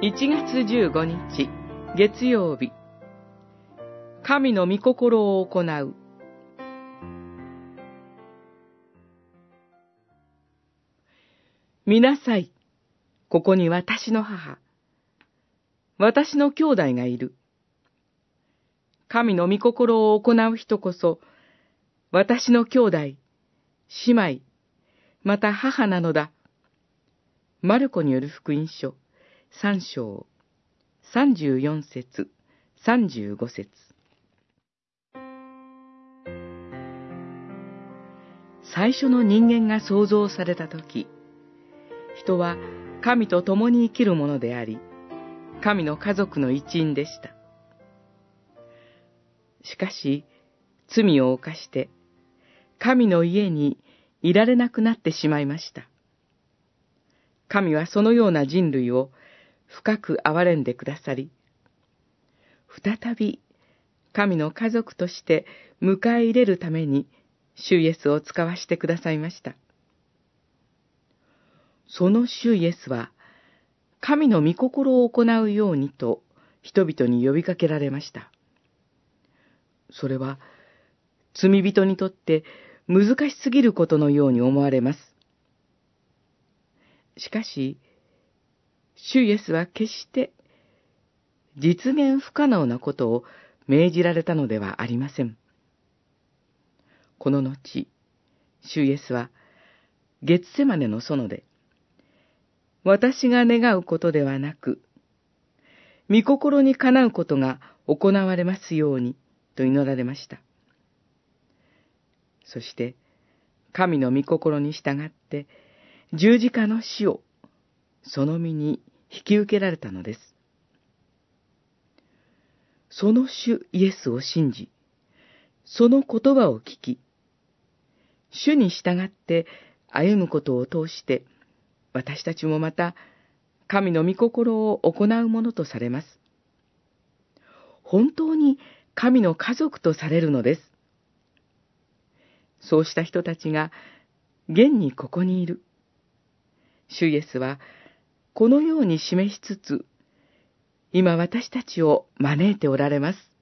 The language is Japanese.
1月15日月曜日神の御心を行う見なさい。ここに私の母。私の兄弟がいる。神の御心を行う人こそ、私の兄弟、姉妹、また母なのだ。マルコによる福音書、三章、三十四節、三十五節。最初の人間が創造されたとき、人は神と共に生きるものであり、神の家族の一員でした。しかし、罪を犯して、神の家にいられなくなってしまいました。神はそのような人類を深く憐れんでくださり、再び神の家族として迎え入れるために、主イエスを使わしてくださいました。その主イエスは、神の御心を行うようにと人々に呼びかけられました。それは、罪人にとって難しすぎることのように思われます。しかし、主イエスは決して実現不可能なことを命じられたのではありません。この後、主イエスは、月セマネの園で、私が願うことではなく、御心にかなうことが行われますように、と祈られました。そして、神の御心に従って、十字架の死をその身に引き受けられたのです。その主イエスを信じ、その言葉を聞き、主に従って歩むことを通して、私たちもまた神の御心を行うものとされます。本当に神の家族とされるのです。そうした人たちが現にここにいる。主イエスはこのように示しつつ、今私たちを招いておられます。